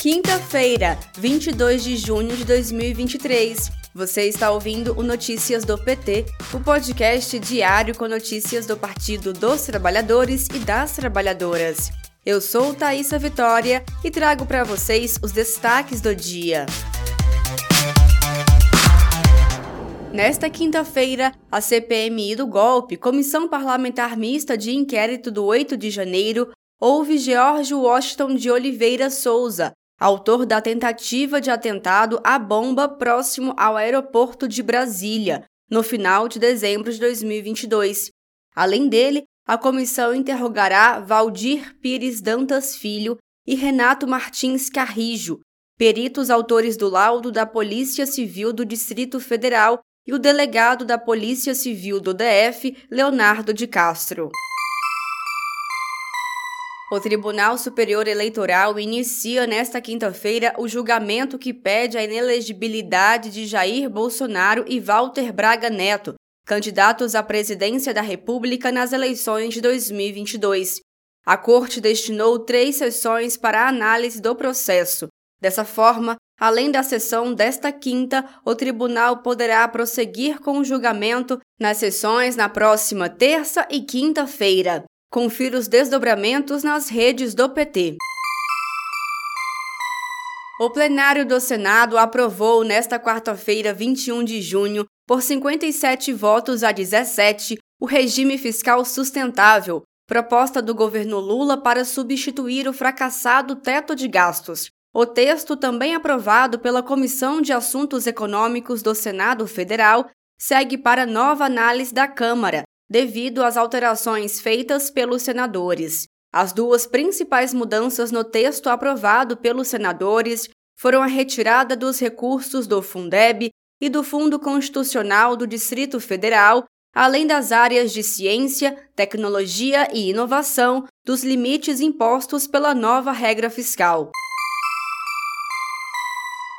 Quinta-feira, 22 de junho de 2023. Você está ouvindo o Notícias do PT, o podcast diário com notícias do Partido dos Trabalhadores e das Trabalhadoras. Eu sou Thaisa Vitória e trago para vocês os destaques do dia. Nesta quinta-feira, a CPMI do golpe, Comissão Parlamentar Mista de Inquérito do 8 de janeiro, houve George Washington de Oliveira Souza, autor da tentativa de atentado à bomba próximo ao aeroporto de Brasília, no final de dezembro de 2022. Além dele, a comissão interrogará Valdir Pires Dantas Filho e Renato Martins Carrijo, peritos autores do laudo da Polícia Civil do Distrito Federal e o delegado da Polícia Civil do DF, Leonardo de Castro. O Tribunal Superior Eleitoral inicia nesta quinta-feira o julgamento que pede a inelegibilidade de Jair Bolsonaro e Walter Braga Neto, candidatos à presidência da República nas eleições de 2022. A Corte destinou três sessões para a análise do processo. Dessa forma, além da sessão desta quinta, o tribunal poderá prosseguir com o julgamento nas sessões na próxima terça e quinta-feira. Confira os desdobramentos nas redes do PT. O plenário do Senado aprovou nesta quarta-feira, 21 de junho, por 57 votos a 17, o regime fiscal sustentável, proposta do governo Lula para substituir o fracassado teto de gastos. O texto, também aprovado pela Comissão de Assuntos Econômicos do Senado Federal, segue para nova análise da Câmara, devido às alterações feitas pelos senadores. As duas principais mudanças no texto aprovado pelos senadores foram a retirada dos recursos do Fundeb e do Fundo Constitucional do Distrito Federal, além das áreas de ciência, tecnologia e inovação, dos limites impostos pela nova regra fiscal.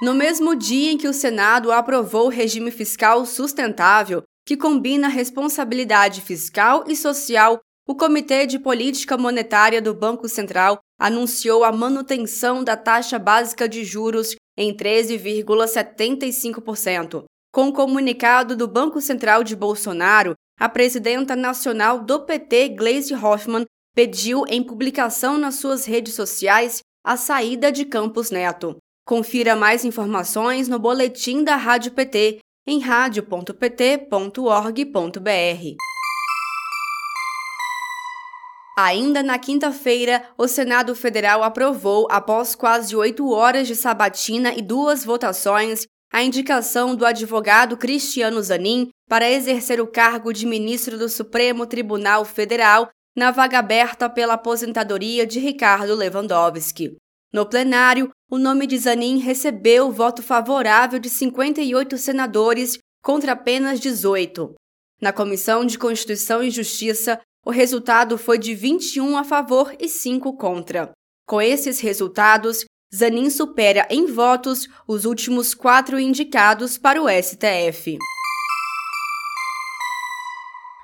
No mesmo dia em que o Senado aprovou o regime fiscal sustentável, que combina responsabilidade fiscal e social, o Comitê de Política Monetária do Banco Central anunciou a manutenção da taxa básica de juros em 13,75%. Com o comunicado do Banco Central de Bolsonaro, a presidenta nacional do PT, Gleisi Hoffmann, pediu em publicação nas suas redes sociais a saída de Campos Neto. Confira mais informações no boletim da Rádio PT em radio.pt.org.br. Ainda na quinta-feira, o Senado Federal aprovou, após quase oito horas de sabatina e duas votações, a indicação do advogado Cristiano Zanin para exercer o cargo de ministro do Supremo Tribunal Federal na vaga aberta pela aposentadoria de Ricardo Lewandowski. No plenário, o nome de Zanin recebeu o voto favorável de 58 senadores contra apenas 18. Na Comissão de Constituição e Justiça, o resultado foi de 21 a favor e 5 contra. Com esses resultados, Zanin supera em votos os últimos quatro indicados para o STF.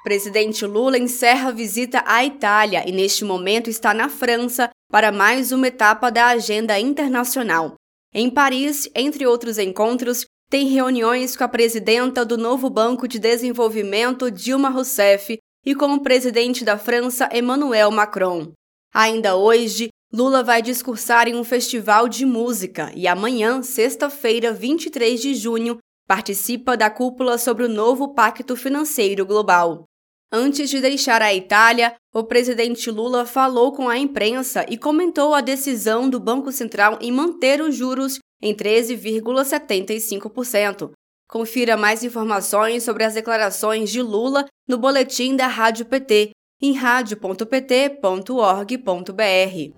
Presidente Lula encerra a visita à Itália e, neste momento, está na França para mais uma etapa da agenda internacional. Em Paris, entre outros encontros, tem reuniões com a presidenta do novo Banco de Desenvolvimento, Dilma Rousseff, e com o presidente da França, Emmanuel Macron. Ainda hoje, Lula vai discursar em um festival de música e amanhã, sexta-feira, 23 de junho, participa da cúpula sobre o novo Pacto Financeiro Global. Antes de deixar a Itália, o presidente Lula falou com a imprensa e comentou a decisão do Banco Central em manter os juros em 13,75%. Confira mais informações sobre as declarações de Lula no boletim da Rádio PT em radio.pt.org.br.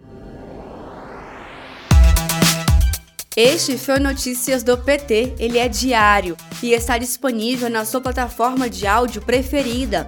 Este foi Notícias do PT. Ele é diário e está disponível na sua plataforma de áudio preferida.